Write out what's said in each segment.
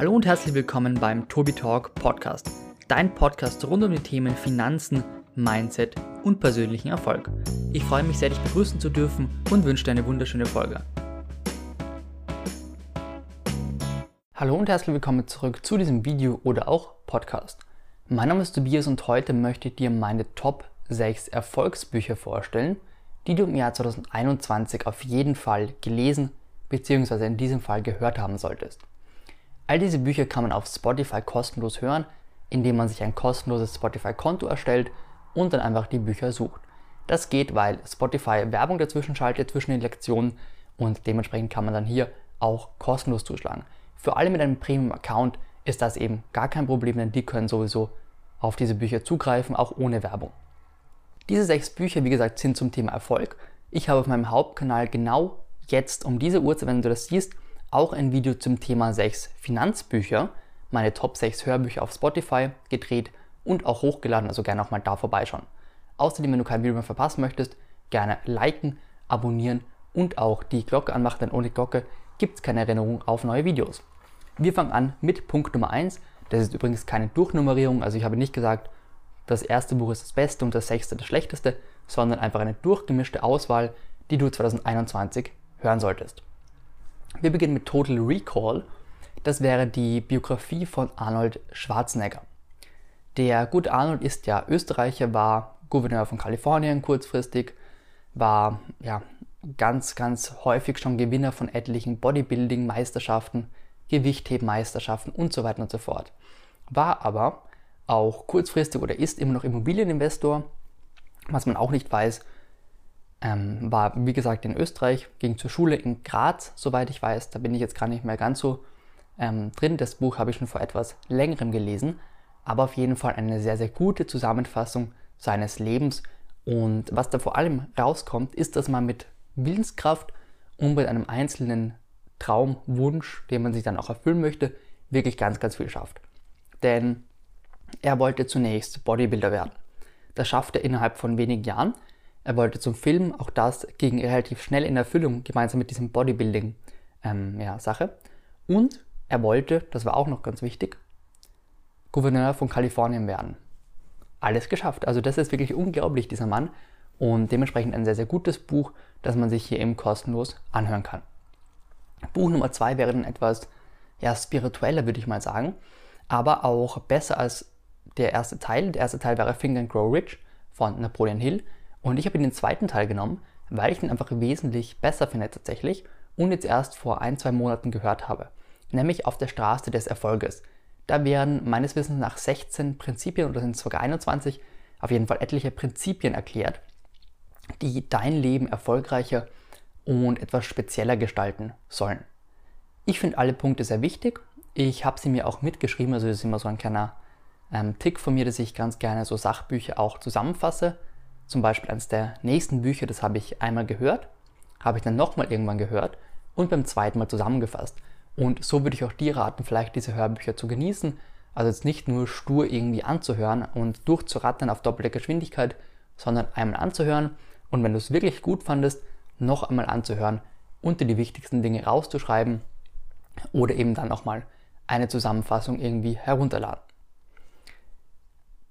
Hallo und herzlich willkommen beim Tobi Talk Podcast, dein Podcast rund um die Themen Finanzen, Mindset und persönlichen Erfolg. Ich freue mich sehr, dich begrüßen zu dürfen und wünsche dir eine wunderschöne Folge. Hallo und herzlich willkommen zurück zu diesem Video oder auch Podcast. Mein Name ist Tobias und heute möchte ich dir meine Top 6 Erfolgsbücher vorstellen, die du im Jahr 2021 auf jeden Fall gelesen bzw. in diesem Fall gehört haben solltest. All diese Bücher kann man auf Spotify kostenlos hören, indem man sich ein kostenloses Spotify-Konto erstellt und dann einfach die Bücher sucht. Das geht, weil Spotify Werbung dazwischen schaltet zwischen den Lektionen und dementsprechend kann man dann hier auch kostenlos zuschlagen. Für alle mit einem Premium-Account ist das eben gar kein Problem, denn die können sowieso auf diese Bücher zugreifen, auch ohne Werbung. Diese sechs Bücher, wie gesagt, sind zum Thema Erfolg. Ich habe auf meinem Hauptkanal genau jetzt um diese Uhrzeit, wenn du das siehst, auch ein Video zum Thema 6 Finanzbücher, meine Top 6 Hörbücher auf Spotify gedreht und auch hochgeladen, also gerne auch mal da vorbeischauen. Außerdem, wenn du kein Video mehr verpassen möchtest, gerne liken, abonnieren und auch die Glocke anmachen, denn ohne Glocke gibt es keine Erinnerung auf neue Videos. Wir fangen an mit Punkt Nummer 1. Das ist übrigens keine Durchnummerierung, also ich habe nicht gesagt, das erste Buch ist das Beste und das sechste das Schlechteste, sondern einfach eine durchgemischte Auswahl, die du 2021 hören solltest. Wir beginnen mit Total Recall. Das wäre die Biografie von Arnold Schwarzenegger. Der gute Arnold ist ja Österreicher, war Gouverneur von Kalifornien kurzfristig, war ja ganz, ganz häufig schon Gewinner von etlichen Bodybuilding-Meisterschaften, Gewichtheben-Meisterschaften und so weiter und so fort. War aber auch kurzfristig oder ist immer noch Immobilieninvestor. Was man auch nicht weiß, ähm, war, wie gesagt, in Österreich, ging zur Schule in Graz, soweit ich weiß. Da bin ich jetzt gar nicht mehr ganz so ähm, drin. Das Buch habe ich schon vor etwas längerem gelesen. Aber auf jeden Fall eine sehr, sehr gute Zusammenfassung seines Lebens. Und was da vor allem rauskommt, ist, dass man mit Willenskraft und mit einem einzelnen Traumwunsch, den man sich dann auch erfüllen möchte, wirklich ganz, ganz viel schafft. Denn er wollte zunächst Bodybuilder werden. Das schafft er innerhalb von wenigen Jahren er wollte zum Film, auch das ging relativ schnell in Erfüllung, gemeinsam mit diesem Bodybuilding-Sache. Ähm, ja, Und er wollte, das war auch noch ganz wichtig, Gouverneur von Kalifornien werden. Alles geschafft. Also das ist wirklich unglaublich, dieser Mann. Und dementsprechend ein sehr, sehr gutes Buch, das man sich hier eben kostenlos anhören kann. Buch Nummer zwei wäre dann etwas ja, spiritueller, würde ich mal sagen. Aber auch besser als der erste Teil. Der erste Teil wäre Think and Grow Rich von Napoleon Hill. Und ich habe den zweiten Teil genommen, weil ich ihn einfach wesentlich besser finde tatsächlich und jetzt erst vor ein, zwei Monaten gehört habe. Nämlich auf der Straße des Erfolges. Da werden meines Wissens nach 16 Prinzipien oder sind es sogar 21, auf jeden Fall etliche Prinzipien erklärt, die dein Leben erfolgreicher und etwas spezieller gestalten sollen. Ich finde alle Punkte sehr wichtig. Ich habe sie mir auch mitgeschrieben, also das ist immer so ein kleiner ähm, Tick von mir, dass ich ganz gerne so Sachbücher auch zusammenfasse zum Beispiel eines der nächsten Bücher, das habe ich einmal gehört, habe ich dann nochmal irgendwann gehört und beim zweiten Mal zusammengefasst. Und so würde ich auch dir raten, vielleicht diese Hörbücher zu genießen. Also jetzt nicht nur stur irgendwie anzuhören und durchzurattern auf doppelte Geschwindigkeit, sondern einmal anzuhören und wenn du es wirklich gut fandest, noch einmal anzuhören und dir die wichtigsten Dinge rauszuschreiben oder eben dann nochmal eine Zusammenfassung irgendwie herunterladen.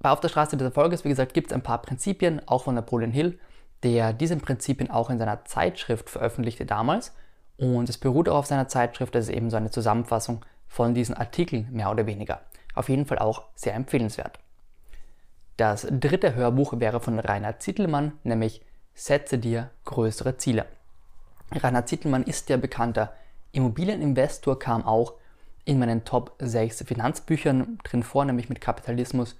Bei Auf der Straße des Erfolges, wie gesagt, gibt es ein paar Prinzipien, auch von Napoleon Hill, der diese Prinzipien auch in seiner Zeitschrift veröffentlichte damals. Und es beruht auch auf seiner Zeitschrift, das ist eben so eine Zusammenfassung von diesen Artikeln, mehr oder weniger. Auf jeden Fall auch sehr empfehlenswert. Das dritte Hörbuch wäre von Rainer Zittelmann, nämlich Setze dir größere Ziele. Rainer Zittelmann ist der bekannter Immobilieninvestor, kam auch in meinen Top 6 Finanzbüchern drin vor, nämlich mit Kapitalismus,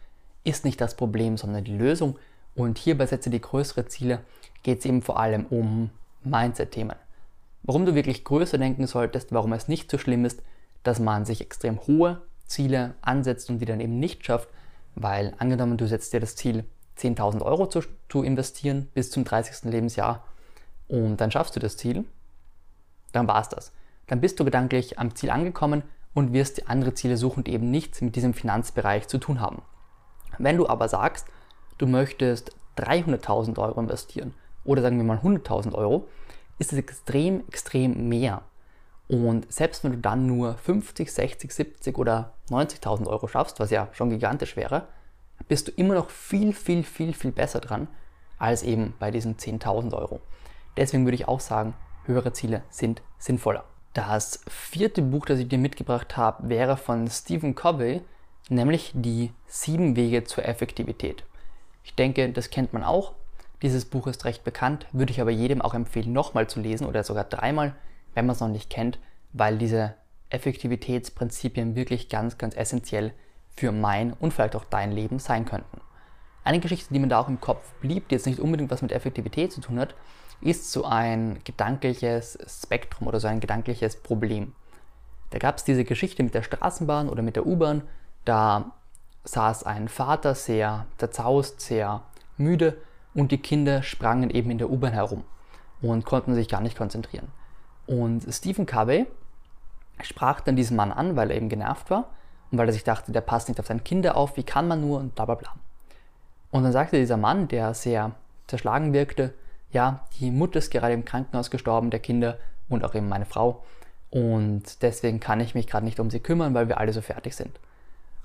ist nicht das Problem, sondern die Lösung. Und hierbei setze die größere Ziele, geht es eben vor allem um Mindset-Themen. Warum du wirklich größer denken solltest, warum es nicht so schlimm ist, dass man sich extrem hohe Ziele ansetzt und die dann eben nicht schafft, weil angenommen, du setzt dir das Ziel, 10.000 Euro zu, zu investieren bis zum 30. Lebensjahr und dann schaffst du das Ziel, dann war es das. Dann bist du gedanklich am Ziel angekommen und wirst die andere Ziele suchen, die eben nichts mit diesem Finanzbereich zu tun haben. Wenn du aber sagst, du möchtest 300.000 Euro investieren oder sagen wir mal 100.000 Euro, ist es extrem, extrem mehr. Und selbst wenn du dann nur 50, 60, 70 oder 90.000 Euro schaffst, was ja schon gigantisch wäre, bist du immer noch viel, viel, viel, viel besser dran als eben bei diesen 10.000 Euro. Deswegen würde ich auch sagen, höhere Ziele sind sinnvoller. Das vierte Buch, das ich dir mitgebracht habe, wäre von Stephen Covey, nämlich die sieben Wege zur Effektivität. Ich denke, das kennt man auch. Dieses Buch ist recht bekannt, würde ich aber jedem auch empfehlen, nochmal zu lesen oder sogar dreimal, wenn man es noch nicht kennt, weil diese Effektivitätsprinzipien wirklich ganz, ganz essentiell für mein und vielleicht auch dein Leben sein könnten. Eine Geschichte, die mir da auch im Kopf blieb, die jetzt nicht unbedingt was mit Effektivität zu tun hat, ist so ein gedankliches Spektrum oder so ein gedankliches Problem. Da gab es diese Geschichte mit der Straßenbahn oder mit der U-Bahn. Da saß ein Vater sehr zerzaust, sehr müde und die Kinder sprangen eben in der U-Bahn herum und konnten sich gar nicht konzentrieren. Und Stephen Covey sprach dann diesen Mann an, weil er eben genervt war und weil er sich dachte, der passt nicht auf seine Kinder auf, wie kann man nur und bla bla bla. Und dann sagte dieser Mann, der sehr zerschlagen wirkte, ja, die Mutter ist gerade im Krankenhaus gestorben, der Kinder und auch eben meine Frau. Und deswegen kann ich mich gerade nicht um sie kümmern, weil wir alle so fertig sind.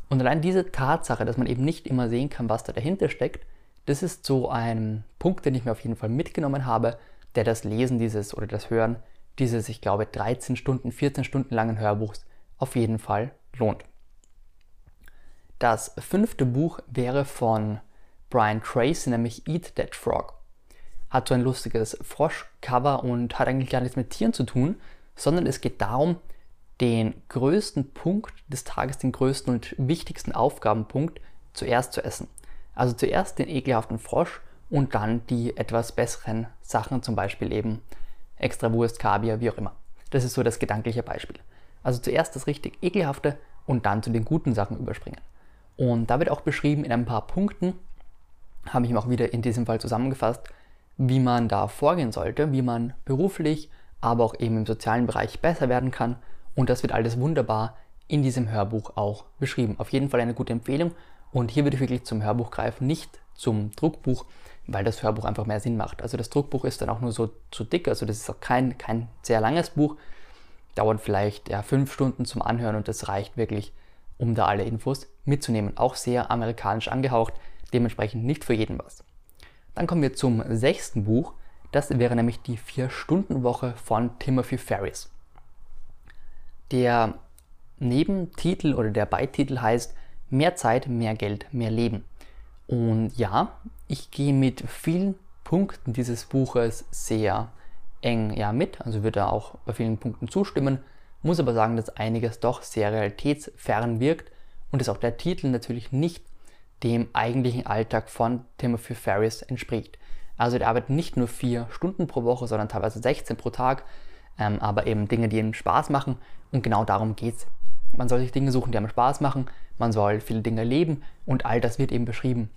Und allein diese Tatsache, dass man eben nicht immer sehen kann, was da dahinter steckt, das ist so ein Punkt, den ich mir auf jeden Fall mitgenommen habe, der das Lesen dieses oder das Hören dieses, ich glaube, 13 Stunden, 14 Stunden langen Hörbuchs auf jeden Fall lohnt. Das fünfte Buch wäre von Brian Tracy, nämlich Eat That Frog. Hat so ein lustiges Froschcover und hat eigentlich gar nichts mit Tieren zu tun, sondern es geht darum, den größten Punkt des Tages, den größten und wichtigsten Aufgabenpunkt zuerst zu essen. Also zuerst den ekelhaften Frosch und dann die etwas besseren Sachen, zum Beispiel eben extra Wurst, Kaviar, wie auch immer. Das ist so das gedankliche Beispiel. Also zuerst das richtig ekelhafte und dann zu den guten Sachen überspringen. Und da wird auch beschrieben in ein paar Punkten, habe ich ihm auch wieder in diesem Fall zusammengefasst, wie man da vorgehen sollte, wie man beruflich, aber auch eben im sozialen Bereich besser werden kann. Und das wird alles wunderbar in diesem Hörbuch auch beschrieben. Auf jeden Fall eine gute Empfehlung. Und hier würde ich wirklich zum Hörbuch greifen, nicht zum Druckbuch, weil das Hörbuch einfach mehr Sinn macht. Also das Druckbuch ist dann auch nur so zu dick, also das ist auch kein, kein sehr langes Buch. Dauert vielleicht ja, fünf Stunden zum Anhören und das reicht wirklich, um da alle Infos mitzunehmen. Auch sehr amerikanisch angehaucht dementsprechend nicht für jeden was. Dann kommen wir zum sechsten Buch. Das wäre nämlich die Vier-Stunden-Woche von Timothy Ferris. Der Nebentitel oder der Beititel heißt Mehr Zeit, mehr Geld, mehr Leben. Und ja, ich gehe mit vielen Punkten dieses Buches sehr eng ja, mit, also würde da auch bei vielen Punkten zustimmen, muss aber sagen, dass einiges doch sehr realitätsfern wirkt und dass auch der Titel natürlich nicht dem eigentlichen Alltag von Timothy Ferris entspricht. Also der arbeitet nicht nur vier Stunden pro Woche, sondern teilweise 16 pro Tag, ähm, aber eben Dinge, die ihm Spaß machen. Und genau darum geht es. Man soll sich Dinge suchen, die einem Spaß machen, man soll viele Dinge leben. Und all das wird eben beschrieben.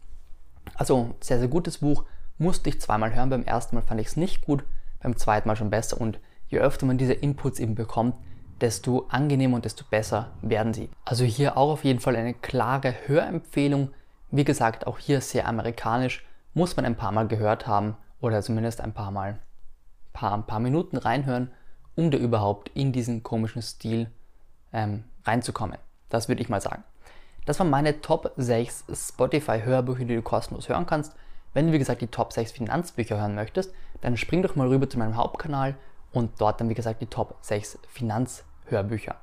Also sehr, sehr gutes Buch, musste ich zweimal hören, beim ersten Mal fand ich es nicht gut, beim zweiten Mal schon besser. Und je öfter man diese Inputs eben bekommt, desto angenehmer und desto besser werden sie. Also hier auch auf jeden Fall eine klare Hörempfehlung, wie gesagt, auch hier sehr amerikanisch, muss man ein paar Mal gehört haben oder zumindest ein paar Mal, paar, ein paar Minuten reinhören, um da überhaupt in diesen komischen Stil ähm, reinzukommen. Das würde ich mal sagen. Das waren meine Top 6 Spotify-Hörbücher, die du kostenlos hören kannst. Wenn du, wie gesagt, die Top 6 Finanzbücher hören möchtest, dann spring doch mal rüber zu meinem Hauptkanal und dort dann, wie gesagt, die Top 6 Finanzhörbücher.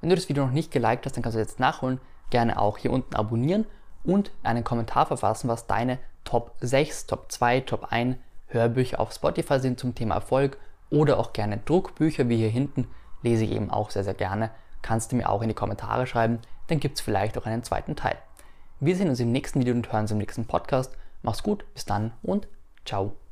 Wenn du das Video noch nicht geliked hast, dann kannst du jetzt nachholen. Gerne auch hier unten abonnieren und einen Kommentar verfassen, was deine Top 6, Top 2, Top 1 Hörbücher auf Spotify sind zum Thema Erfolg oder auch gerne Druckbücher wie hier hinten lese ich eben auch sehr, sehr gerne. Kannst du mir auch in die Kommentare schreiben, dann gibt es vielleicht auch einen zweiten Teil. Wir sehen uns im nächsten Video und hören uns im nächsten Podcast. Mach's gut, bis dann und ciao.